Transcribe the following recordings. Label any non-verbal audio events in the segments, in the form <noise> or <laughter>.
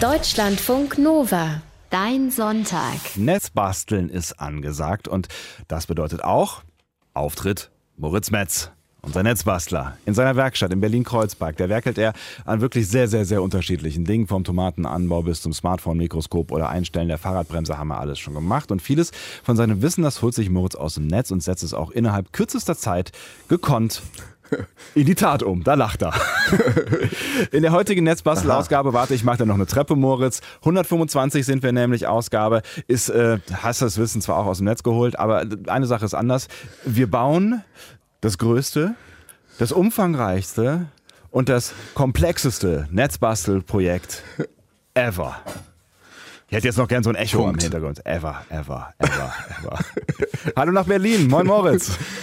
Deutschlandfunk Nova. Dein Sonntag. Netzbasteln ist angesagt und das bedeutet auch Auftritt Moritz Metz. Unser Netzbastler in seiner Werkstatt in Berlin-Kreuzberg, da werkelt er an wirklich sehr, sehr, sehr unterschiedlichen Dingen. Vom Tomatenanbau bis zum Smartphone-Mikroskop oder Einstellen der Fahrradbremse haben wir alles schon gemacht. Und vieles von seinem Wissen, das holt sich Moritz aus dem Netz und setzt es auch innerhalb kürzester Zeit gekonnt in die Tat um. Da lacht er. In der heutigen Netzbastelausgabe, warte, ich mache da noch eine Treppe, Moritz. 125 sind wir nämlich Ausgabe. Ist, äh, hast das Wissen zwar auch aus dem Netz geholt, aber eine Sache ist anders. Wir bauen das größte, das umfangreichste und das komplexeste Netzbastelprojekt ever. Ich hätte jetzt noch gern so ein Echo Punkt. im Hintergrund. Ever, ever, ever, ever. Hallo nach Berlin. Moin Moritz. <laughs>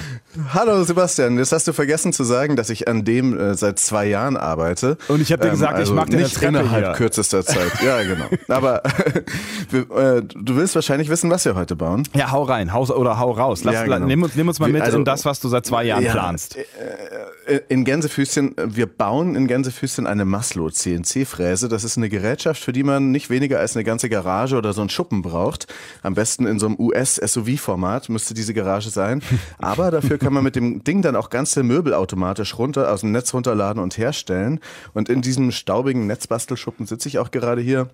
Hallo Sebastian, jetzt hast du vergessen zu sagen, dass ich an dem äh, seit zwei Jahren arbeite. Und ich hab dir gesagt, ich mach dir eine nicht Treppe innerhalb hier. kürzester Zeit. Ja, genau. <laughs> Aber <laughs> äh, du willst wahrscheinlich wissen, was wir heute bauen. Ja, hau rein, hau oder hau raus. Lass, Ja, genau. nimm, uns, nimm uns mal mit also- in das, was du seit zwei Jahren Ja, planst. äh, In Gänsefüßchen, äh, wir bauen in Gänsefüßchen eine Maslow CNC-Fräse. Das ist eine Gerätschaft, für die man nicht weniger als eine ganze Garage oder so einen Schuppen braucht. Am besten in so einem US-SUV-Format müsste diese Garage sein. <laughs> Aber dafür kann man mit dem Ding dann auch ganze Möbel automatisch runter, aus dem Netz runterladen und herstellen. Und in diesem staubigen Netzbastelschuppen sitze ich auch gerade hier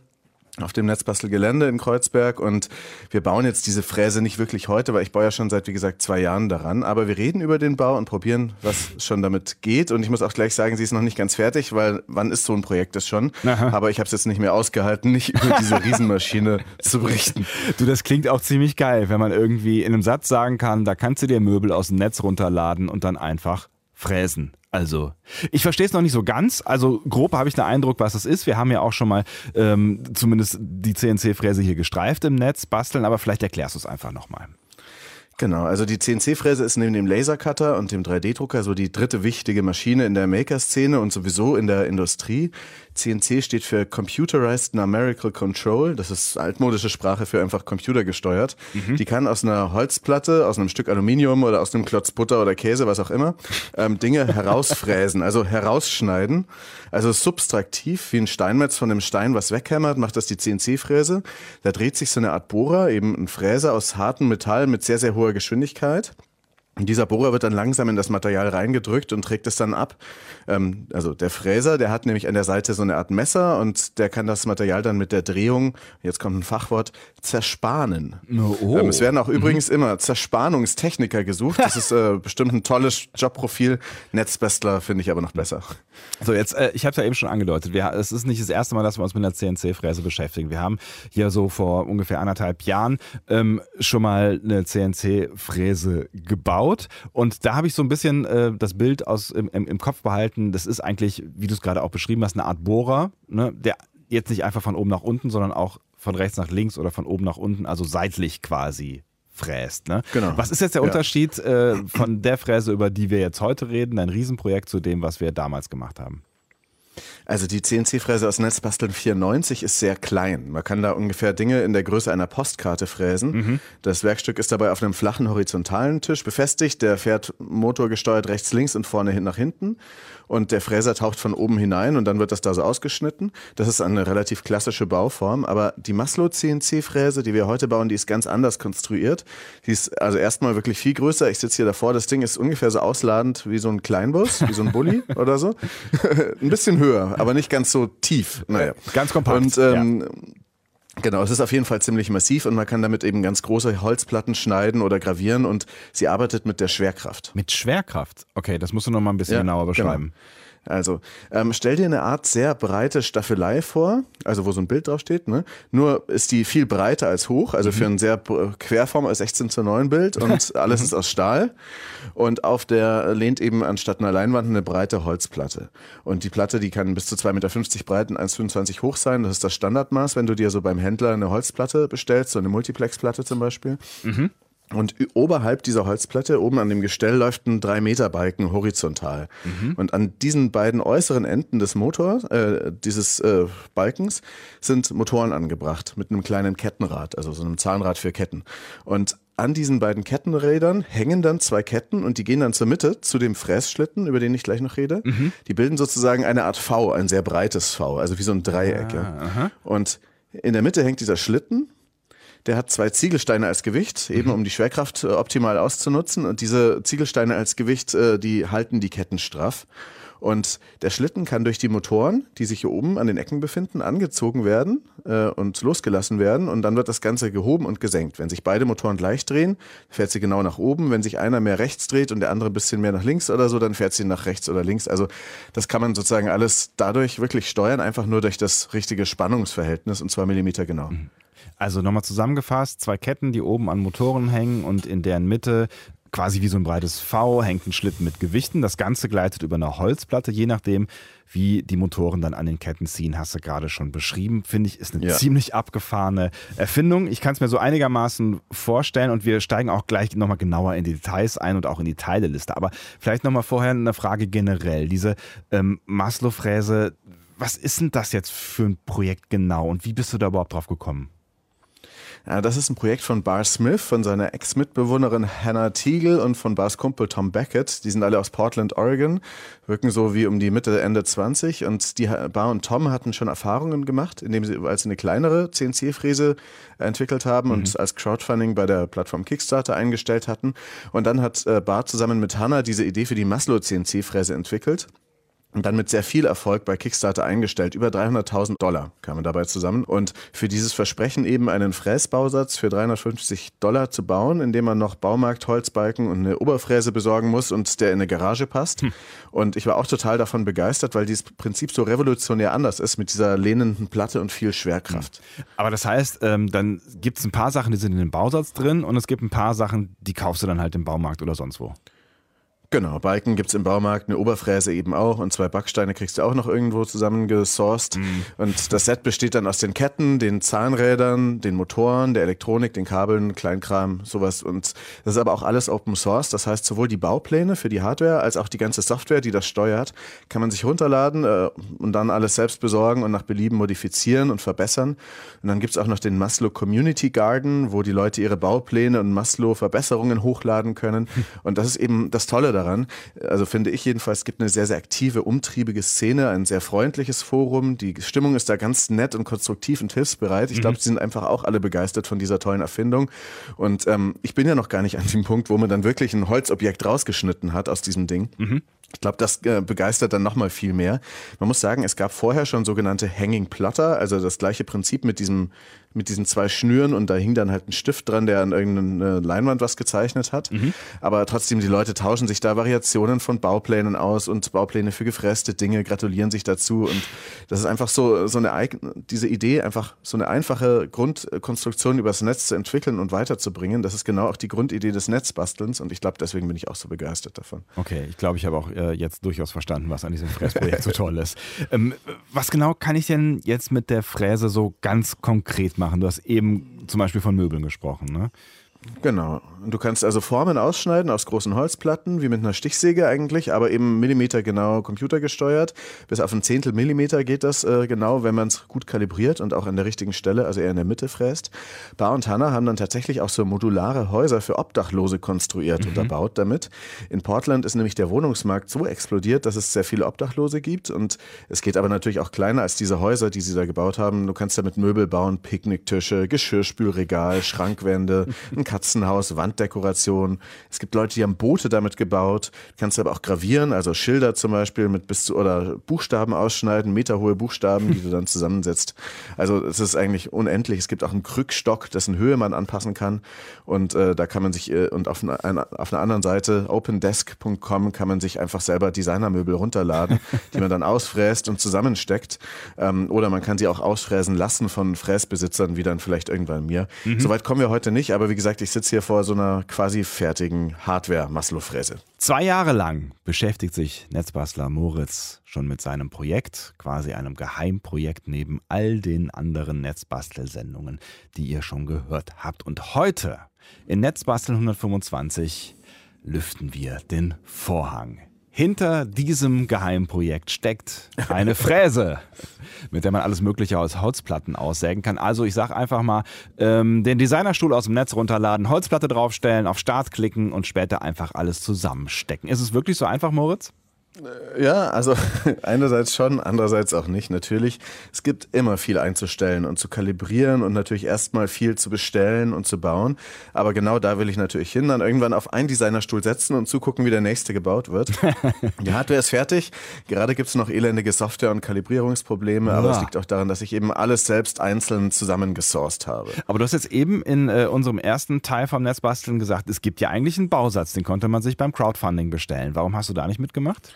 auf dem Netzbastelgelände in Kreuzberg und wir bauen jetzt diese Fräse nicht wirklich heute, weil ich baue ja schon seit, wie gesagt, zwei Jahren daran, aber wir reden über den Bau und probieren, was schon damit geht und ich muss auch gleich sagen, sie ist noch nicht ganz fertig, weil wann ist so ein Projekt das schon? Aha. Aber ich habe es jetzt nicht mehr ausgehalten, nicht über diese <laughs> Riesenmaschine zu berichten. Du, das klingt auch ziemlich geil, wenn man irgendwie in einem Satz sagen kann, da kannst du dir Möbel aus dem Netz runterladen und dann einfach fräsen. Also, ich verstehe es noch nicht so ganz. Also, grob habe ich den Eindruck, was es ist. Wir haben ja auch schon mal ähm, zumindest die CNC-Fräse hier gestreift im Netz, basteln, aber vielleicht erklärst du es einfach nochmal. Genau, also die CNC-Fräse ist neben dem Lasercutter und dem 3D-Drucker so die dritte wichtige Maschine in der Maker-Szene und sowieso in der Industrie. CNC steht für Computerized Numerical Control. Das ist altmodische Sprache für einfach computergesteuert. Die kann aus einer Holzplatte, aus einem Stück Aluminium oder aus einem Klotz Butter oder Käse, was auch immer, ähm, Dinge <laughs> herausfräsen, also herausschneiden. Also subtraktiv, wie ein Steinmetz von einem Stein was weghämmert, macht das die CNC-Fräse. Da dreht sich so eine Art Bohrer, eben ein Fräser aus hartem Metall mit sehr, sehr hoher Geschwindigkeit. Und dieser Bohrer wird dann langsam in das Material reingedrückt und trägt es dann ab. Ähm, also der Fräser, der hat nämlich an der Seite so eine Art Messer und der kann das Material dann mit der Drehung, jetzt kommt ein Fachwort, zerspahnen. Oh. Ähm, es werden auch übrigens immer Zerspanungstechniker gesucht. Das ist äh, bestimmt ein tolles Jobprofil. Netzbestler finde ich aber noch besser. So, jetzt, äh, ich habe es ja eben schon angedeutet. Wir, es ist nicht das erste Mal, dass wir uns mit einer CNC-Fräse beschäftigen. Wir haben hier so vor ungefähr anderthalb Jahren ähm, schon mal eine CNC-Fräse gebaut. Und da habe ich so ein bisschen äh, das Bild aus, im, im, im Kopf behalten. Das ist eigentlich, wie du es gerade auch beschrieben hast, eine Art Bohrer, ne? der jetzt nicht einfach von oben nach unten, sondern auch von rechts nach links oder von oben nach unten, also seitlich quasi fräst. Ne? Genau. Was ist jetzt der Ja. Unterschied äh, von der Fräse, über die wir jetzt heute reden, ein Riesenprojekt zu dem, was wir damals gemacht haben? Also die CNC-Fräse aus Netzbasteln 94 ist sehr klein. Man kann da ungefähr Dinge in der Größe einer Postkarte fräsen. Das Werkstück ist dabei auf einem flachen horizontalen Tisch befestigt. Der fährt motorgesteuert rechts, links und vorne hin nach hinten. Und der Fräser taucht von oben hinein und dann wird das da so ausgeschnitten. Das ist eine relativ klassische Bauform. Aber die Maslow CNC-Fräse, die wir heute bauen, die ist ganz anders konstruiert. Die ist also erstmal wirklich viel größer. Ich sitze hier davor. Das Ding ist ungefähr so ausladend wie so ein Kleinbus, wie so ein Bulli <laughs> oder so. <laughs> ein bisschen höher, aber nicht ganz so tief. Naja. Ganz kompakt, Und ähm, Genau, es ist auf jeden Fall ziemlich massiv und man kann damit eben ganz große Holzplatten schneiden oder gravieren und sie arbeitet mit der Schwerkraft. Mit Schwerkraft. Okay, das musst du noch mal ein bisschen Ja, genauer beschreiben. Genau. Also, ähm, stell dir eine Art sehr breite Staffelei vor, also wo so ein Bild draufsteht, ne? Nur ist die viel breiter als hoch, also für ein sehr Querform als 16 zu 9 Bild und <laughs> alles ist aus Stahl. Und auf der lehnt eben anstatt einer Leinwand eine breite Holzplatte. Und die Platte, die kann bis zu 2,50 Meter breit und 1,25 hoch sein. Das ist das Standardmaß, wenn du dir so beim Händler eine Holzplatte bestellst, so eine Multiplexplatte zum Beispiel. Und oberhalb dieser Holzplatte, oben an dem Gestell, läuft ein 3-Meter-Balken horizontal. Mhm. Und an diesen beiden äußeren Enden des Motors, äh, dieses äh, Balkens, sind Motoren angebracht mit einem kleinen Kettenrad, also so einem Zahnrad für Ketten. Und an diesen beiden Kettenrädern hängen dann zwei Ketten und die gehen dann zur Mitte zu dem Frässchlitten, über den ich gleich noch rede. Mhm. Die bilden sozusagen eine Art V, ein sehr breites V, also wie so ein Dreieck. Ah, und in der Mitte hängt dieser Schlitten der hat zwei Ziegelsteine als Gewicht, eben mhm. um die Schwerkraft äh, optimal auszunutzen. Und diese Ziegelsteine als Gewicht, äh, die halten die Ketten straff. Und der Schlitten kann durch die Motoren, die sich hier oben an den Ecken befinden, angezogen werden äh, und losgelassen werden. Und dann wird das Ganze gehoben und gesenkt. Wenn sich beide Motoren gleich drehen, fährt sie genau nach oben. Wenn sich einer mehr rechts dreht und der andere ein bisschen mehr nach links oder so, dann fährt sie nach rechts oder links. Also das kann man sozusagen alles dadurch wirklich steuern, einfach nur durch das richtige Spannungsverhältnis und zwar Millimeter genau. Mhm. Also nochmal zusammengefasst, zwei Ketten, die oben an Motoren hängen und in deren Mitte quasi wie so ein breites V hängt ein Schlitten mit Gewichten. Das Ganze gleitet über eine Holzplatte, je nachdem, wie die Motoren dann an den Ketten ziehen, hast du gerade schon beschrieben. Finde ich, ist eine ja. ziemlich abgefahrene Erfindung. Ich kann es mir so einigermaßen vorstellen und wir steigen auch gleich nochmal genauer in die Details ein und auch in die Teileliste. Aber vielleicht nochmal vorher eine Frage generell. Diese ähm, Maslow-Fräse, was ist denn das jetzt für ein Projekt genau und wie bist du da überhaupt drauf gekommen? Ja, das ist ein Projekt von Bar Smith, von seiner Ex-Mitbewohnerin Hannah Teagle und von Bars Kumpel Tom Beckett. Die sind alle aus Portland, Oregon, wirken so wie um die Mitte, Ende 20 und die Bar und Tom hatten schon Erfahrungen gemacht, indem sie als eine kleinere CNC-Fräse entwickelt haben mhm. und als Crowdfunding bei der Plattform Kickstarter eingestellt hatten. Und dann hat äh, Bart zusammen mit Hannah diese Idee für die Maslow CNC-Fräse entwickelt und dann mit sehr viel Erfolg bei Kickstarter eingestellt. Über 300.000 Dollar kamen dabei zusammen. Und für dieses Versprechen eben einen Fräsbausatz für 350 Dollar zu bauen, indem man noch Baumarkt, Holzbalken und eine Oberfräse besorgen muss und der in eine Garage passt. Hm. Und ich war auch total davon begeistert, weil dieses Prinzip so revolutionär anders ist mit dieser lehnenden Platte und viel Schwerkraft. Hm. Aber das heißt, ähm, dann gibt es ein paar Sachen, die sind in dem Bausatz drin und es gibt ein paar Sachen, die kaufst du dann halt im Baumarkt oder sonst wo. Genau, Balken gibt es im Baumarkt, eine Oberfräse eben auch und zwei Backsteine kriegst du auch noch irgendwo zusammengesourced. Mhm. Und das Set besteht dann aus den Ketten, den Zahnrädern, den Motoren, der Elektronik, den Kabeln, Kleinkram, sowas. Und das ist aber auch alles Open Source. Das heißt, sowohl die Baupläne für die Hardware als auch die ganze Software, die das steuert, kann man sich runterladen äh, und dann alles selbst besorgen und nach Belieben modifizieren und verbessern. Und dann gibt es auch noch den Maslow Community Garden, wo die Leute ihre Baupläne und Maslow Verbesserungen hochladen können. <laughs> Und das ist eben das Tolle daran daran. Also finde ich jedenfalls, es gibt eine sehr, sehr aktive, umtriebige Szene, ein sehr freundliches Forum. Die Stimmung ist da ganz nett und konstruktiv und hilfsbereit. Ich glaube, mhm. sie sind einfach auch alle begeistert von dieser tollen Erfindung. Und ähm, ich bin ja noch gar nicht an dem Punkt, wo man dann wirklich ein Holzobjekt rausgeschnitten hat aus diesem Ding. Mhm. Ich glaube, das äh, begeistert dann nochmal viel mehr. Man muss sagen, es gab vorher schon sogenannte Hanging Plotter, also das gleiche Prinzip mit diesem mit diesen zwei Schnüren und da hing dann halt ein Stift dran, der an irgendeine Leinwand was gezeichnet hat. Mhm. Aber trotzdem, die Leute tauschen sich da Variationen von Bauplänen aus und Baupläne für gefräste Dinge, gratulieren sich dazu und das ist einfach so, so eine, diese Idee, einfach so eine einfache Grundkonstruktion übers Netz zu entwickeln und weiterzubringen, das ist genau auch die Grundidee des Netzbastelns und ich glaube, deswegen bin ich auch so begeistert davon. Okay, ich glaube, ich habe auch äh, jetzt durchaus verstanden, was an diesem Fräsprojekt so toll ist. Ähm, was genau kann ich denn jetzt mit der Fräse so ganz konkret machen? Machen. Du hast eben zum Beispiel von Möbeln gesprochen. Ne? Genau. Du kannst also Formen ausschneiden aus großen Holzplatten, wie mit einer Stichsäge eigentlich, aber eben millimetergenau computergesteuert. Bis auf ein Zehntel Millimeter geht das äh, genau, wenn man es gut kalibriert und auch an der richtigen Stelle, also eher in der Mitte fräst. Bar und Hanna haben dann tatsächlich auch so modulare Häuser für Obdachlose konstruiert mhm. und erbaut damit. In Portland ist nämlich der Wohnungsmarkt so explodiert, dass es sehr viele Obdachlose gibt und es geht aber natürlich auch kleiner als diese Häuser, die sie da gebaut haben. Du kannst damit Möbel bauen, Picknicktische, Geschirrspülregal, Schrankwände, <laughs> ein Katzenhaus, Wanddekoration. Es gibt Leute, die haben Boote damit gebaut. Du kannst aber auch gravieren, also Schilder zum Beispiel mit bis zu oder Buchstaben ausschneiden, meterhohe Buchstaben, die du dann zusammensetzt. Also es ist eigentlich unendlich. Es gibt auch einen Krückstock, dessen Höhe man anpassen kann. Und äh, da kann man sich, äh, und auf, eine, auf einer anderen Seite, opendesk.com, kann man sich einfach selber Designermöbel runterladen, <laughs> die man dann ausfräst und zusammensteckt. Ähm, oder man kann sie auch ausfräsen lassen von Fräsbesitzern, wie dann vielleicht irgendwann mir. Mhm. Soweit kommen wir heute nicht, aber wie gesagt, ich sitze hier vor so einer quasi fertigen Hardware-Maslow-Fräse. Zwei Jahre lang beschäftigt sich Netzbastler Moritz schon mit seinem Projekt, quasi einem Geheimprojekt neben all den anderen Netzbastelsendungen, die ihr schon gehört habt. Und heute in Netzbastel 125 lüften wir den Vorhang. Hinter diesem Geheimprojekt steckt eine Fräse, mit der man alles Mögliche aus Holzplatten aussägen kann. Also ich sage einfach mal, ähm, den Designerstuhl aus dem Netz runterladen, Holzplatte draufstellen, auf Start klicken und später einfach alles zusammenstecken. Ist es wirklich so einfach, Moritz? Ja, also <laughs> einerseits schon, andererseits auch nicht. Natürlich, es gibt immer viel einzustellen und zu kalibrieren und natürlich erstmal viel zu bestellen und zu bauen. Aber genau da will ich natürlich hin, dann irgendwann auf einen Designerstuhl setzen und zugucken, wie der nächste gebaut wird. <laughs> Die Hardware ist fertig. Gerade gibt es noch elendige Software- und Kalibrierungsprobleme, ja. aber es liegt auch daran, dass ich eben alles selbst einzeln zusammengesourced habe. Aber du hast jetzt eben in äh, unserem ersten Teil vom Netzbasteln gesagt, es gibt ja eigentlich einen Bausatz, den konnte man sich beim Crowdfunding bestellen. Warum hast du da nicht mitgemacht?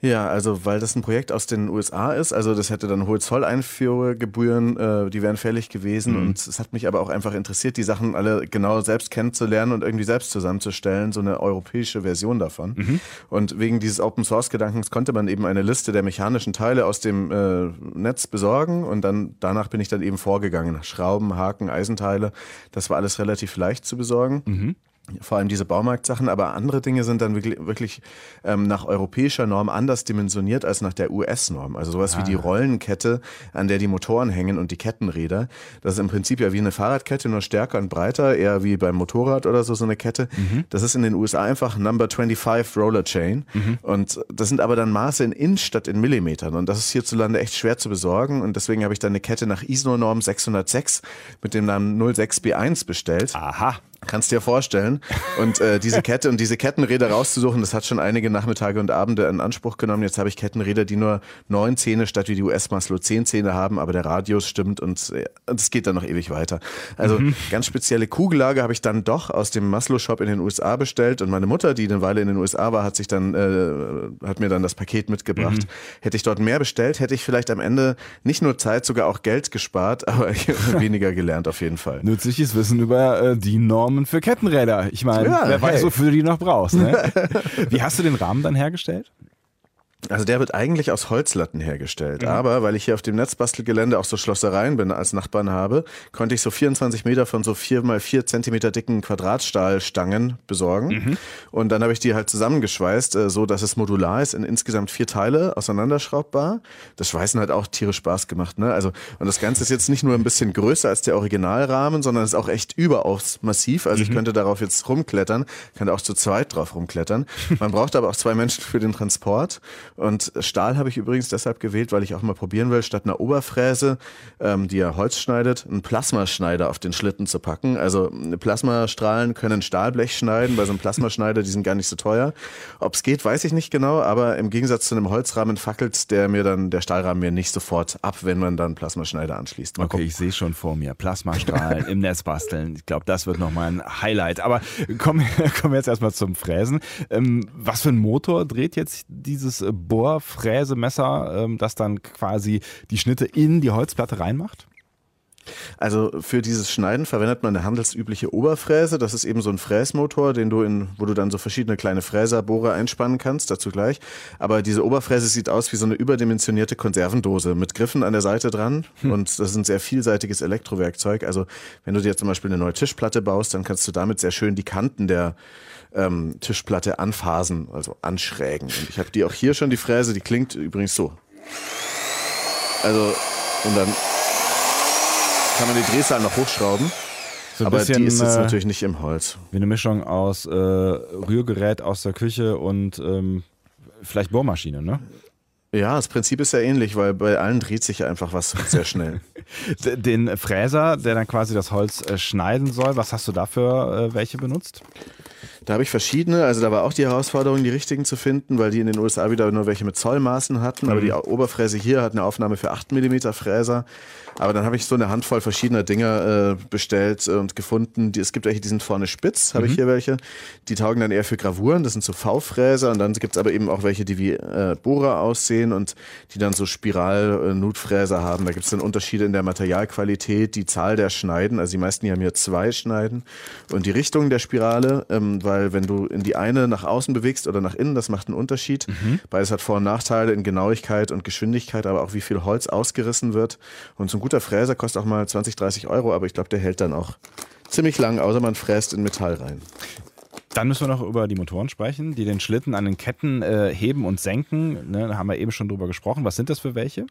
Ja, also weil das ein Projekt aus den USA ist, also das hätte dann hohe Zolleinfuhrgebühren, äh, die wären fällig gewesen mhm. und es hat mich aber auch einfach interessiert, die Sachen alle genau selbst kennenzulernen und irgendwie selbst zusammenzustellen, so eine europäische Version davon. Mhm. Und wegen dieses Open Source Gedankens konnte man eben eine Liste der mechanischen Teile aus dem äh, Netz besorgen und dann danach bin ich dann eben vorgegangen. Schrauben, Haken, Eisenteile, das war alles relativ leicht zu besorgen. Mhm vor allem diese Baumarktsachen, aber andere Dinge sind dann wirklich, wirklich ähm, nach europäischer Norm anders dimensioniert als nach der US-Norm. Also sowas ah. wie die ah. Rollenkette, an der die Motoren hängen und die Kettenräder. Das ist im Prinzip ja wie eine Fahrradkette, nur stärker und breiter, eher wie beim Motorrad oder so, so eine Kette. Mhm. Das ist in den USA einfach Number 25 Roller Chain. Mhm. Und das sind aber dann Maße in Inch statt in Millimetern. Und das ist hierzulande echt schwer zu besorgen. Und deswegen habe ich dann eine Kette nach ISO-Norm 606 mit dem Namen 06B1 bestellt. Aha. Kannst dir vorstellen. Und äh, diese Kette und diese Kettenräder rauszusuchen, das hat schon einige Nachmittage und Abende in Anspruch genommen. Jetzt habe ich Kettenräder, die nur neun Zähne statt wie die US-Maslow zehn Zähne haben, aber der Radius stimmt und es äh, geht dann noch ewig weiter. Also mhm. ganz spezielle Kugellage habe ich dann doch aus dem Maslow-Shop in den USA bestellt und meine Mutter, die eine Weile in den USA war, hat sich dann äh, hat mir dann das Paket mitgebracht. Mhm. Hätte ich dort mehr bestellt, hätte ich vielleicht am Ende nicht nur Zeit, sogar auch Geld gespart, <laughs> aber weniger gelernt auf jeden Fall. Nützliches Wissen über äh, die Norm Normen für Kettenräder. Ich meine, ja, wer hey. weiß, wofür du die noch brauchst. Ne? <laughs> Wie hast du den Rahmen dann hergestellt? Also der wird eigentlich aus Holzlatten hergestellt. Mhm. Aber weil ich hier auf dem Netzbastelgelände auch so Schlossereien bin, als Nachbarn habe, konnte ich so 24 Meter von so 4 mal 4 Zentimeter dicken Quadratstahlstangen besorgen. Mhm. Und dann habe ich die halt zusammengeschweißt, äh, so dass es modular ist in insgesamt vier Teile auseinanderschraubbar. Das Schweißen hat auch tierisch Spaß gemacht. Ne? Also, und das Ganze ist jetzt nicht nur ein bisschen größer als der Originalrahmen, sondern ist auch echt überaus massiv. Also mhm. ich könnte darauf jetzt rumklettern, könnte auch zu zweit drauf rumklettern. Man braucht aber auch zwei Menschen für den Transport. Und Stahl habe ich übrigens deshalb gewählt, weil ich auch mal probieren will, statt einer Oberfräse, ähm, die ja Holz schneidet, einen Plasmaschneider auf den Schlitten zu packen. Also Plasmastrahlen können Stahlblech schneiden, bei so einem Plasmaschneider, die sind gar nicht so teuer. Ob es geht, weiß ich nicht genau, aber im Gegensatz zu einem Holzrahmen fackelt der mir dann, der Stahlrahmen mir nicht sofort ab, wenn man dann Plasmaschneider anschließt. Mal okay, gucken. ich sehe schon vor mir. Plasmastrahlen im Netz basteln. Ich glaube, das wird nochmal ein Highlight. Aber kommen, <laughs> kommen wir jetzt erstmal zum Fräsen. Ähm, was für ein Motor dreht jetzt dieses Bohrfräsemesser, ähm, das dann quasi die Schnitte in die Holzplatte reinmacht? Also für dieses Schneiden verwendet man eine handelsübliche Oberfräse. Das ist eben so ein Fräsmotor, den du in, wo du dann so verschiedene kleine Fräserbohrer einspannen kannst, dazu gleich. Aber diese Oberfräse sieht aus wie so eine überdimensionierte Konservendose mit Griffen an der Seite dran. Hm. Und das ist ein sehr vielseitiges Elektrowerkzeug. Also wenn du dir zum Beispiel eine neue Tischplatte baust, dann kannst du damit sehr schön die Kanten der ähm, Tischplatte anphasen, also anschrägen. Und ich habe die auch hier schon, die Fräse, die klingt übrigens so. Also, und dann kann man die Drehzahl noch hochschrauben. So aber bisschen, die ist jetzt äh, natürlich nicht im Holz. Wie eine Mischung aus äh, Rührgerät aus der Küche und ähm, vielleicht Bohrmaschine, ne? Ja, das Prinzip ist ja ähnlich, weil bei allen dreht sich ja einfach was sehr schnell. <laughs> Den Fräser, der dann quasi das Holz äh, schneiden soll, was hast du dafür äh, welche benutzt? Da habe ich verschiedene. Also da war auch die Herausforderung, die richtigen zu finden, weil die in den USA wieder nur welche mit Zollmaßen hatten. Mhm. Aber die Oberfräse hier hat eine Aufnahme für 8 mm Fräser. Aber dann habe ich so eine Handvoll verschiedener Dinge äh, bestellt und gefunden. Die, es gibt welche, die sind vorne spitz, habe mhm. ich hier welche. Die taugen dann eher für Gravuren, das sind so V-Fräser. Und dann gibt es aber eben auch welche, die wie äh, Bohrer aussehen und die dann so Spiral-Nutfräser haben. Da gibt es dann Unterschiede in der Materialqualität, die Zahl der Schneiden. Also die meisten hier haben hier zwei Schneiden. Und die Richtung der Spirale, ähm, weil wenn du in die eine nach außen bewegst oder nach innen, das macht einen Unterschied. Mhm. Beides hat Vor- und Nachteile in Genauigkeit und Geschwindigkeit, aber auch wie viel Holz ausgerissen wird. Und so ein guter Fräser kostet auch mal 20, 30 Euro, aber ich glaube, der hält dann auch ziemlich lang, außer man fräst in Metall rein. Dann müssen wir noch über die Motoren sprechen, die den Schlitten an den Ketten äh, heben und senken. Ne, da haben wir eben schon drüber gesprochen. Was sind das für welche?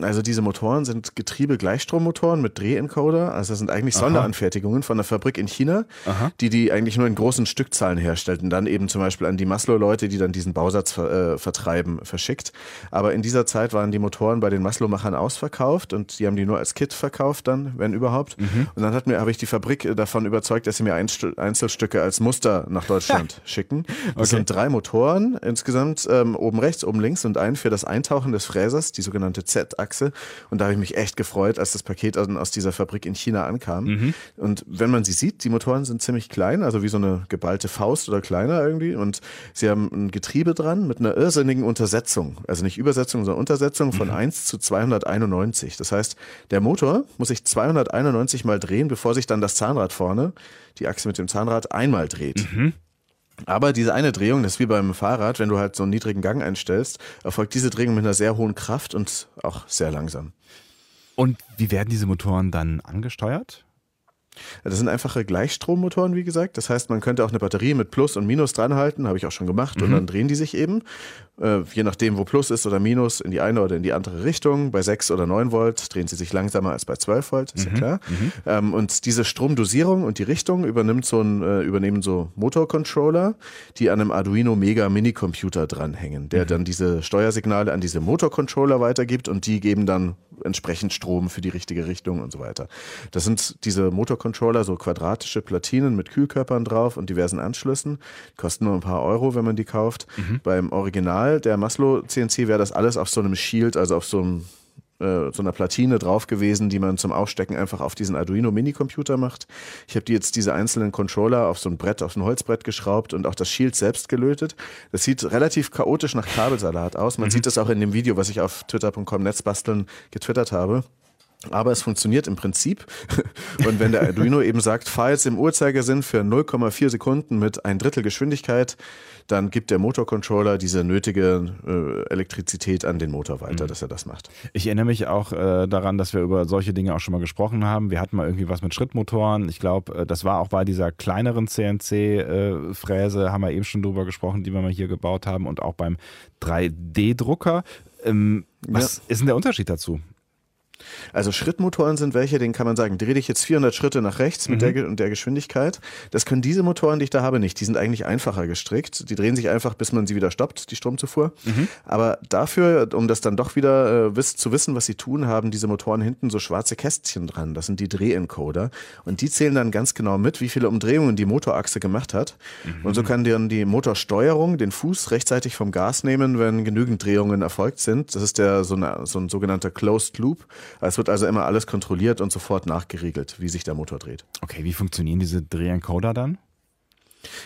Also diese Motoren sind Getriebe-Gleichstrommotoren mit Drehencoder. Also das sind eigentlich Aha. Sonderanfertigungen von einer Fabrik in China, Aha. die die eigentlich nur in großen Stückzahlen herstellt und dann eben zum Beispiel an die Maslow-Leute, die dann diesen Bausatz ver äh, vertreiben, verschickt. Aber in dieser Zeit waren die Motoren bei den Maslow-Machern ausverkauft und die haben die nur als Kit verkauft dann, wenn überhaupt. Mhm. Und dann hat mir, habe ich die Fabrik äh, davon überzeugt, dass sie mir Einzelstücke als Muster nach Deutschland <laughs> schicken. Das okay. sind drei Motoren insgesamt, ähm, oben rechts, oben links und ein für das Eintauchen des Fräsers, die sogenannte Z-Achse. Achse. Und da habe ich mich echt gefreut, als das Paket aus dieser Fabrik in China ankam. Mhm. Und wenn man sie sieht, die Motoren sind ziemlich klein, also wie so eine geballte Faust oder kleiner irgendwie. Und sie haben ein Getriebe dran mit einer irrsinnigen Untersetzung. Also nicht Übersetzung, sondern Untersetzung von mhm. 1 zu 291. Das heißt, der Motor muss sich 291 mal drehen, bevor sich dann das Zahnrad vorne, die Achse mit dem Zahnrad, einmal dreht. Mhm. Aber diese eine Drehung, das ist wie beim Fahrrad, wenn du halt so einen niedrigen Gang einstellst, erfolgt diese Drehung mit einer sehr hohen Kraft und auch sehr langsam. Und wie werden diese Motoren dann angesteuert? Das sind einfache Gleichstrommotoren, wie gesagt. Das heißt, man könnte auch eine Batterie mit Plus und Minus dranhalten, habe ich auch schon gemacht, mhm. und dann drehen die sich eben. Äh, je nachdem, wo Plus ist oder Minus, in die eine oder in die andere Richtung. Bei 6 oder 9 Volt drehen sie sich langsamer als bei 12 Volt, ist mhm. ja klar. Mhm. Ähm, und diese Stromdosierung und die Richtung übernimmt so ein, äh, übernehmen so Motorcontroller, die an einem Arduino Mega Minicomputer dranhängen, der mhm. dann diese Steuersignale an diese Motorcontroller weitergibt und die geben dann entsprechend Strom für die richtige Richtung und so weiter. Das sind diese Motorcontroller, so quadratische Platinen mit Kühlkörpern drauf und diversen Anschlüssen. kosten nur ein paar Euro, wenn man die kauft. Mhm. Beim Original der Maslow CNC wäre das alles auf so einem Shield, also auf so einem äh, so einer Platine drauf gewesen, die man zum Aufstecken einfach auf diesen Arduino Minicomputer macht. Ich habe die jetzt diese einzelnen Controller auf so ein Brett, auf ein Holzbrett geschraubt und auch das Shield selbst gelötet. Das sieht relativ chaotisch nach Kabelsalat aus. Man mhm. sieht das auch in dem Video, was ich auf twitter.com Netzbasteln getwittert habe. Aber es funktioniert im Prinzip. <laughs> Und wenn der Arduino eben sagt, fahr jetzt im Uhrzeigersinn für 0,4 Sekunden mit ein Drittel Geschwindigkeit, dann gibt der Motorcontroller diese nötige äh, Elektrizität an den Motor weiter, mhm. dass er das macht. Ich erinnere mich auch äh, daran, dass wir über solche Dinge auch schon mal gesprochen haben. Wir hatten mal irgendwie was mit Schrittmotoren. Ich glaube, äh, das war auch bei dieser kleineren CNC-Fräse, äh, haben wir eben schon drüber gesprochen, die wir mal hier gebaut haben und auch beim 3D-Drucker. Ähm, was ja. ist denn der Unterschied dazu? Also Schrittmotoren sind welche, denen kann man sagen, dreh dich jetzt 400 Schritte nach rechts mit mhm. der und der Geschwindigkeit. Das können diese Motoren, die ich da habe, nicht. Die sind eigentlich einfacher gestrickt. Die drehen sich einfach, bis man sie wieder stoppt, die Stromzufuhr. Mhm. Aber dafür, um das dann doch wieder äh, wiss, zu wissen, was sie tun, haben diese Motoren hinten so schwarze Kästchen dran. Das sind die Drehencoder. Und die zählen dann ganz genau mit, wie viele Umdrehungen die Motorachse gemacht hat. Mhm. Und so kann dann die Motorsteuerung den Fuß rechtzeitig vom Gas nehmen, wenn genügend Drehungen erfolgt sind. Das ist der so, eine, so ein sogenannter Closed Loop. Es wird also immer alles kontrolliert und sofort nachgeriegelt, wie sich der Motor dreht. Okay, wie funktionieren diese Drehencoder dann?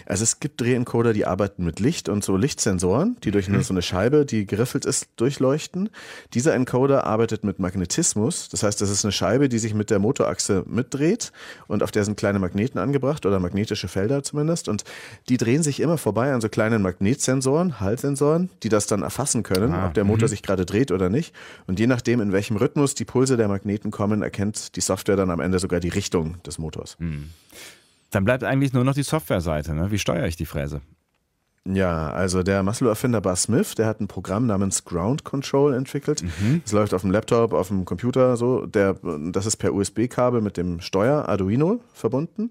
Also es gibt Drehencoder, die arbeiten mit Licht und so Lichtsensoren, die durch eine, mhm. so eine Scheibe, die geriffelt ist, durchleuchten. Dieser Encoder arbeitet mit Magnetismus. Das heißt, das ist eine Scheibe, die sich mit der Motorachse mitdreht und auf der sind kleine Magneten angebracht oder magnetische Felder zumindest. Und die drehen sich immer vorbei an so kleinen Magnetsensoren, Haltsensoren, die das dann erfassen können, ah, ob der Motor mhm. sich gerade dreht oder nicht. Und je nachdem, in welchem Rhythmus die Pulse der Magneten kommen, erkennt die Software dann am Ende sogar die Richtung des Motors. Mhm. Dann bleibt eigentlich nur noch die Softwareseite. Ne? Wie steuere ich die Fräse? Ja, also der Maslow-Erfinder Buzz Smith, der hat ein Programm namens Ground Control entwickelt. Mhm. Das läuft auf dem Laptop, auf dem Computer, so. Der, das ist per USB-Kabel mit dem Steuer Arduino verbunden.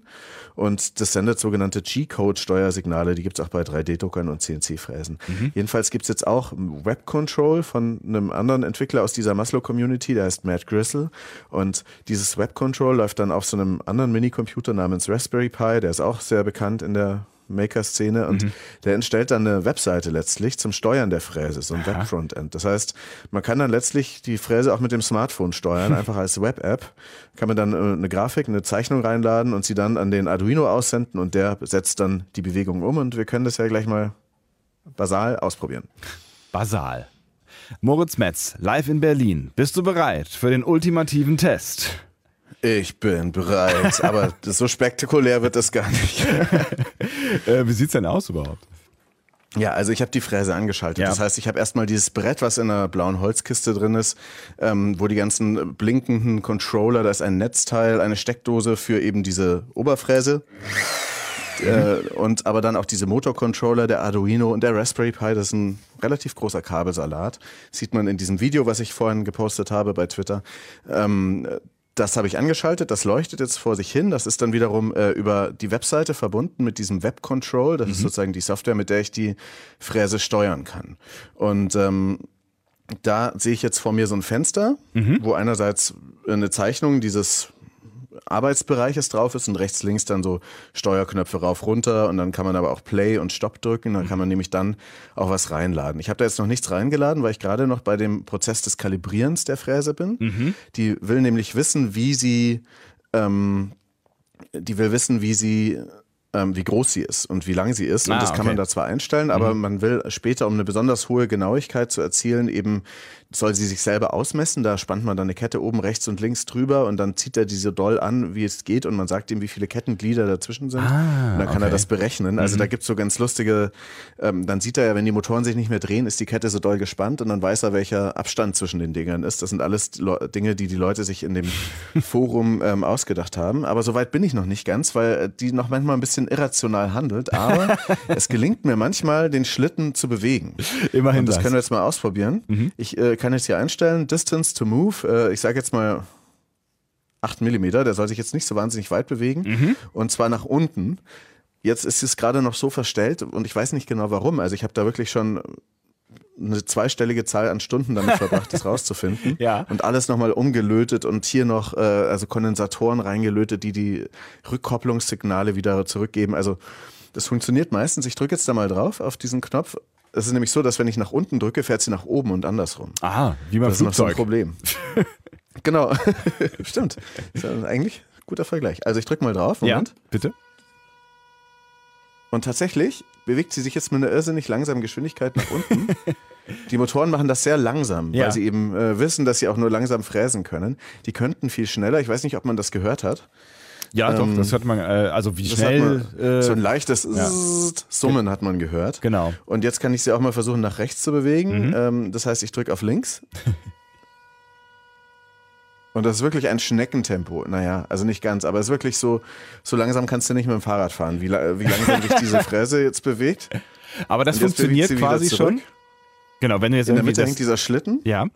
Und das sendet sogenannte G-Code-Steuersignale. Die gibt es auch bei 3D-Druckern und CNC-Fräsen. Mhm. Jedenfalls gibt es jetzt auch Web Control von einem anderen Entwickler aus dieser Maslow-Community, der heißt Matt Gristle. Und dieses Web Control läuft dann auf so einem anderen Minicomputer namens Raspberry Pi. Der ist auch sehr bekannt in der Maker-Szene und Mhm. der entstellt dann eine Webseite letztlich zum Steuern der Fräse, so ein Web-Frontend. Das heißt, man kann dann letztlich die Fräse auch mit dem Smartphone steuern, <laughs> einfach als Web-App. Kann man dann äh, eine Grafik, eine Zeichnung reinladen und sie dann an den Arduino aussenden und der setzt dann die Bewegung um und wir können das ja gleich mal basal ausprobieren. Basal. Moritz Metz, live in Berlin. Bist du bereit für den ultimativen Test? Ich bin bereit, aber <laughs> so spektakulär wird das gar nicht. <laughs> Äh, wie sieht's denn aus überhaupt? Ja, also ich habe die Fräse angeschaltet. Ja. Das heißt, ich habe erstmal dieses Brett, was in einer blauen Holzkiste drin ist, ähm, wo die ganzen blinkenden Controller, da ist ein Netzteil, eine Steckdose für eben diese Oberfräse. Äh, und aber dann auch diese Motorcontroller, der Arduino und der Raspberry Pi, das ist ein relativ großer Kabelsalat. Sieht man in diesem Video, was ich vorhin gepostet habe bei Twitter. Ähm, das habe ich angeschaltet, das leuchtet jetzt vor sich hin. Das ist dann wiederum äh, über die Webseite verbunden mit diesem Web Control. Das ist sozusagen die Software, mit der ich die Fräse steuern kann. Und ähm, da sehe ich jetzt vor mir so ein Fenster, wo einerseits eine Zeichnung dieses Arbeitsbereiches drauf ist und rechts, links dann so Steuerknöpfe rauf, runter und dann kann man aber auch Play und Stopp drücken. Dann kann man nämlich dann auch was reinladen. Ich habe da jetzt noch nichts reingeladen, weil ich gerade noch bei dem Prozess des Kalibrierens der Fräse bin. Die will nämlich wissen, wie sie, ähm, die will wissen, wie sie ähm, wie groß sie ist und wie lang sie ist. Und Ah, das kann okay. man da zwar einstellen, aber man will später, um eine besonders hohe Genauigkeit zu erzielen, eben soll sie sich selber ausmessen. Da spannt man dann eine Kette oben rechts und links drüber und dann zieht er diese doll an, wie es geht und man sagt ihm, wie viele Kettenglieder dazwischen sind. Ah, und dann kann okay. er das berechnen. Also da gibt's so ganz lustige, ähm, dann sieht er ja, wenn die Motoren sich nicht mehr drehen, ist die Kette so doll gespannt und dann weiß er, welcher Abstand zwischen den Dingern ist. Das sind alles Dinge, die die Leute sich in dem <laughs> Forum ähm, ausgedacht haben. Aber soweit bin ich noch nicht ganz, weil äh, die noch manchmal ein bisschen irrational handelt. Aber <laughs> es gelingt mir manchmal, den Schlitten zu bewegen. Immerhin Und das das. können wir jetzt mal ausprobieren. Ich äh, kann jetzt hier einstellen, Distance to Move. Äh, ich sage jetzt mal 8 Millimeter. Der soll sich jetzt nicht so wahnsinnig weit bewegen. Und zwar nach unten. Jetzt ist es gerade noch so verstellt und ich weiß nicht genau warum. Also ich habe da wirklich schon eine zweistellige Zahl an Stunden damit verbracht, das <laughs> rauszufinden. Ja. Und alles nochmal umgelötet und hier noch äh, also Kondensatoren reingelötet, die die Rückkopplungssignale wieder zurückgeben. Also das funktioniert meistens. Ich drücke jetzt da mal drauf auf diesen Knopf. Es ist nämlich so, dass wenn ich nach unten drücke, fährt sie nach oben und andersrum. Aha, wie beim Das ist noch so ein Flugzeug. Problem. <laughs> genau, <laughs> stimmt. Das ist ja eigentlich ein guter Vergleich. Also ich drücke mal drauf. ja, Moment. bitte. Und tatsächlich bewegt sie sich jetzt mit einer irrsinnig langsamen Geschwindigkeit nach unten. <laughs> Die Motoren machen das sehr langsam, Ja. weil sie eben äh, wissen, dass sie auch nur langsam fräsen können. Die könnten viel schneller. Ich weiß nicht, ob man das gehört hat. Ja, doch, Ähm, das hört man, äh, also wie schnell. man, äh, so ein leichtes Zzt Summen hat man gehört. Genau. Und jetzt kann ich sie auch mal versuchen, nach rechts zu bewegen. Mhm. Ähm, das heißt, ich drücke auf links. <laughs> Und das ist wirklich ein Schneckentempo. Naja, also nicht ganz, aber es ist wirklich so, so langsam kannst du nicht mit dem Fahrrad fahren, wie, wie langsam sich <laughs> diese Fräse jetzt bewegt. aber das funktioniert quasi schon. Genau, wenn du jetzt In der Mitte hängt dieser Schlitten Ja,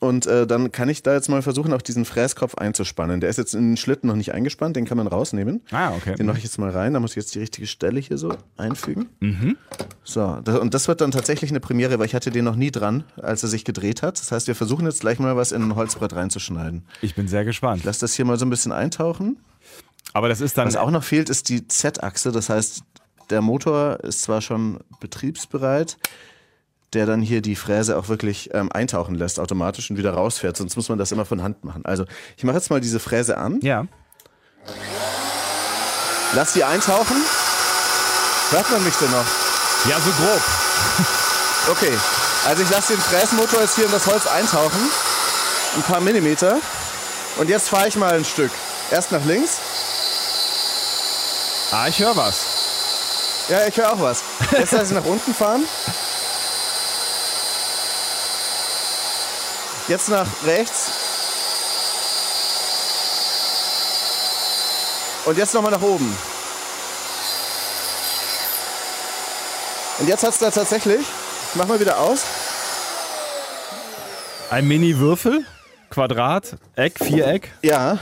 und äh, dann kann ich da jetzt mal versuchen, auch diesen Fräskopf einzuspannen. Der ist jetzt in den Schlitten noch nicht eingespannt, den kann man rausnehmen. Ah, okay. Den mache ich jetzt mal rein, da muss ich jetzt die richtige Stelle hier so einfügen. So, da, und das wird dann tatsächlich eine Premiere, weil ich hatte den noch nie dran, als er sich gedreht hat. Das heißt, wir versuchen jetzt gleich mal was in ein Holzbrett reinzuschneiden. ich bin sehr gespannt. Lass das hier mal so ein bisschen eintauchen. Aber das ist dann. Was auch noch fehlt, ist die Z-Achse. Das heißt, der Motor ist zwar schon betriebsbereit, der dann hier die Fräse auch wirklich ähm, eintauchen lässt automatisch und wieder rausfährt. Sonst muss man das immer von Hand machen. Also ich mache jetzt mal diese Fräse an. ja. Lass sie eintauchen. Hört man mich denn noch? Ja, so grob. <laughs> Okay, also ich lasse den Fräsmotor jetzt hier in das Holz eintauchen. Ein paar Millimeter. Und jetzt fahre ich mal ein Stück. Erst nach links. Ah, ich höre was. Ja, ich höre auch was. Jetzt lasse ich nach unten fahren. Jetzt nach rechts. Und jetzt nochmal nach oben. Und jetzt hat es da tatsächlich, ich mach mal wieder aus, Ein Mini-Würfel, Quadrat, Eck, Viereck. Ja,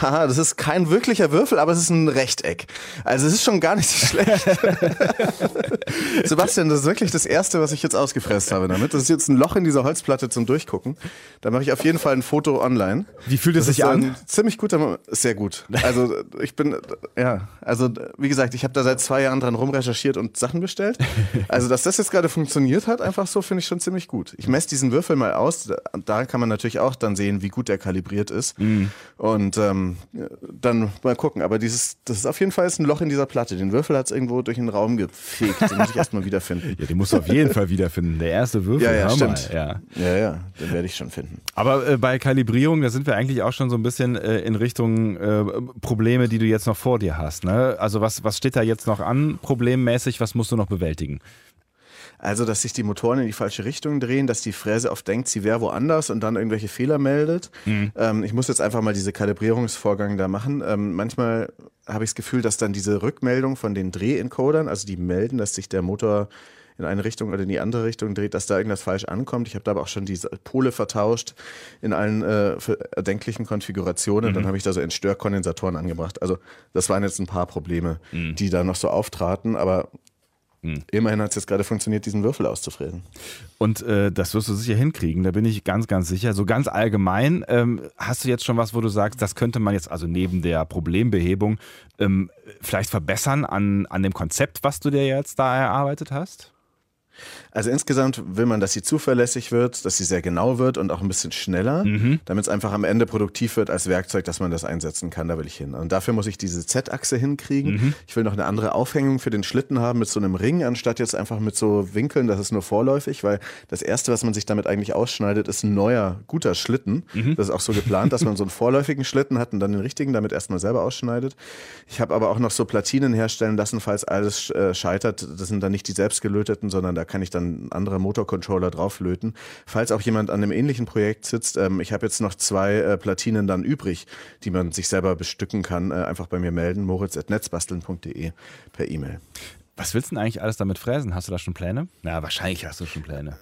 Haha, das ist kein wirklicher Würfel, aber es ist ein Rechteck. Also es ist schon gar nicht so schlecht. <laughs> Sebastian, das ist wirklich das Erste, was ich jetzt ausgefräst habe damit. Das ist jetzt ein Loch in dieser Holzplatte zum Durchgucken. Da mache ich auf jeden Fall ein Foto online. Wie fühlt es sich an? ziemlich Moment. Sehr gut. Also ich bin, ja, also wie gesagt, ich habe da seit zwei Jahren dran rumrecherchiert und Sachen bestellt. Also dass das jetzt gerade funktioniert hat, einfach so, finde ich schon ziemlich gut. Ich messe diesen Würfel mal aus. Da kann man natürlich auch dann sehen, wie gut der kalibriert ist. Mhm. Und ähm, dann mal gucken. Aber dieses, das ist auf jeden Fall ein Loch in dieser Platte. Den Würfel hat es irgendwo durch den Raum gefegt. Den muss ich erstmal wiederfinden. Ja, den musst du auf jeden Fall wiederfinden. Der erste Würfel. Ja, ja, stimmt. Ja. Ja, ja, den werde ich schon finden. Aber äh, bei Kalibrierung, da sind wir eigentlich auch schon so ein bisschen äh, in Richtung äh, Probleme, die du jetzt noch vor dir hast. Ne? Also was, was steht da jetzt noch an, problemmäßig? Was musst du noch bewältigen? Also, dass sich die Motoren in die falsche Richtung drehen, dass die Fräse oft denkt, sie wäre woanders und dann irgendwelche Fehler meldet. Ähm, ich muss jetzt einfach mal diese Kalibrierungsvorgang da machen. Ähm, manchmal habe ich das Gefühl, dass dann diese Rückmeldung von den Drehencodern, also die melden, dass sich der Motor in eine Richtung oder in die andere Richtung dreht, dass da irgendwas falsch ankommt. Ich habe da aber auch schon diese Pole vertauscht in allen äh, erdenklichen Konfigurationen. Dann habe ich da so Entstörkondensatoren angebracht. Also das waren jetzt ein paar Probleme, die da noch so auftraten, aber immerhin hat es jetzt gerade funktioniert, diesen Würfel auszufräsen. Und äh, das wirst du sicher hinkriegen, da bin ich ganz, ganz sicher. So ganz allgemein, ähm, hast du jetzt schon was, wo du sagst, das könnte man jetzt also neben der Problembehebung ähm, vielleicht verbessern an, an dem Konzept, was du dir jetzt da erarbeitet hast? Also insgesamt will man, dass sie zuverlässig wird, dass sie sehr genau wird und auch ein bisschen schneller, damit es einfach am Ende produktiv wird als Werkzeug, dass man das einsetzen kann. Da will ich hin. Und dafür muss ich diese Z-Achse hinkriegen. Ich will noch eine andere Aufhängung für den Schlitten haben mit so einem Ring, anstatt jetzt einfach mit so Winkeln. Das ist nur vorläufig, weil das Erste, was man sich damit eigentlich ausschneidet, ist ein neuer, guter Schlitten. Das ist auch so geplant, dass man so einen vorläufigen Schlitten hat und dann den richtigen damit erstmal selber ausschneidet. Ich habe aber auch noch so Platinen herstellen lassen, falls alles äh, scheitert. Das sind dann nicht die selbstgelöteten, sondern da kann ich dann ein anderer Motorcontroller drauflöten. Falls auch jemand an einem ähnlichen Projekt sitzt, ähm, ich habe jetzt noch zwei äh, Platinen dann übrig, die man sich selber bestücken kann. Äh, einfach bei mir melden, moritz.netzbasteln.de per E-Mail. Was willst du denn eigentlich alles damit fräsen? Hast du da schon Pläne? Na, wahrscheinlich hast du schon Pläne.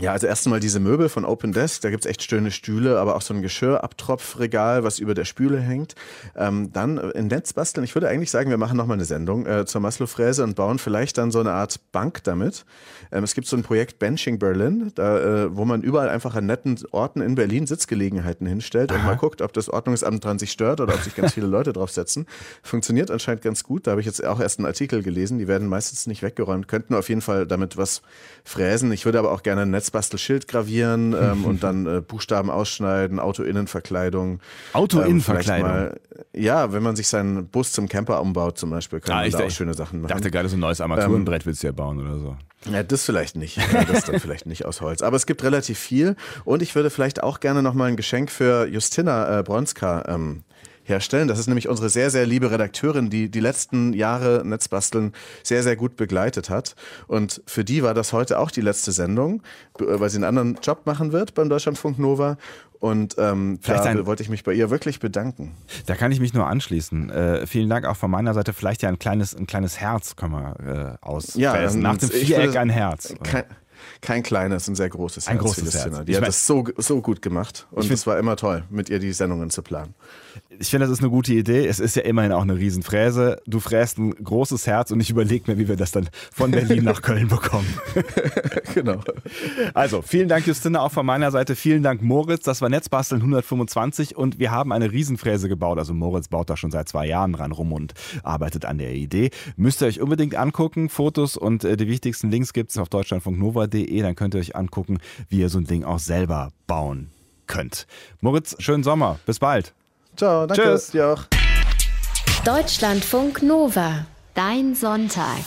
Ja, also erst einmal diese Möbel von Open Desk, da gibt's echt schöne Stühle, aber auch so ein Geschirrabtropfregal, was über der Spüle hängt. Ähm, dann äh, in Netz basteln. Ich würde eigentlich sagen, wir machen nochmal eine Sendung äh, zur Maslow-Fräse und bauen vielleicht dann so eine Art Bank damit. Ähm, es gibt so ein Projekt Benching Berlin, da, äh, wo man überall einfach an netten Orten in Berlin Sitzgelegenheiten hinstellt und mal guckt, ob das Ordnungsamt dran sich stört oder ob sich ganz viele Leute draufsetzen. Funktioniert anscheinend ganz gut. Da habe ich jetzt auch erst einen Artikel gelesen. Die werden meistens nicht weggeräumt, könnten auf jeden Fall damit was fräsen. Ich würde aber auch gerne ein Netzbastelschild gravieren <laughs> ähm, und dann äh, Buchstaben ausschneiden, Auto-Innenverkleidung. Auto-Innenverkleidung? Ähm, ja, wenn man sich seinen Bus zum Camper umbaut zum Beispiel, kann Ah, man ich da auch schöne Sachen Ich machen. dachte gerade, so ein neues Armaturenbrett willst du ja bauen oder so. Ja, das vielleicht nicht. Das dann vielleicht nicht aus Holz. Aber es gibt relativ viel. Und ich würde vielleicht auch gerne nochmal ein Geschenk für Justina äh, Bronska ähm, herstellen. Das ist nämlich unsere sehr, sehr liebe Redakteurin, die die letzten Jahre Netzbasteln sehr, sehr gut begleitet hat. Und für die war das heute auch die letzte Sendung, weil sie einen anderen Job machen wird beim Deutschlandfunk Nova. Und ähm, Vielleicht da ein- wollte ich mich bei ihr wirklich bedanken. Da kann ich mich nur anschließen. Äh, vielen Dank auch von meiner Seite. Vielleicht ja ein kleines, ein kleines Herz können wir äh, ausfräsen. Ja, ähm, Nach dem Viereck würde- ein Herz. Kein, kein kleines, ein sehr großes Ein Herz. großes. Herz. Die Ich hat mein- das so, so gut gemacht. Und es war immer toll, mit ihr die Sendungen zu planen. Ich finde, das ist eine gute Idee. Es ist ja immerhin auch eine Riesenfräse. Du fräst ein großes Herz und ich überlege mir, wie wir das dann von Berlin nach Köln <laughs> bekommen. genau. Also, vielen Dank, Justina, auch von meiner Seite. Vielen Dank, Moritz. Das war Netzbasteln 125 und wir haben eine Riesenfräse gebaut. Also, Moritz baut da schon seit zwei Jahren dran rum und arbeitet an der Idee. Müsst ihr euch unbedingt angucken. Fotos und äh, die wichtigsten Links gibt es auf deutschlandfunknova.de. Dann könnt ihr euch angucken, wie ihr so ein Ding auch selber bauen könnt. Moritz, schönen Sommer. Bis bald. Ciao, danke. Tschüss. Dir auch. Deutschlandfunk Nova. Dein Sonntag.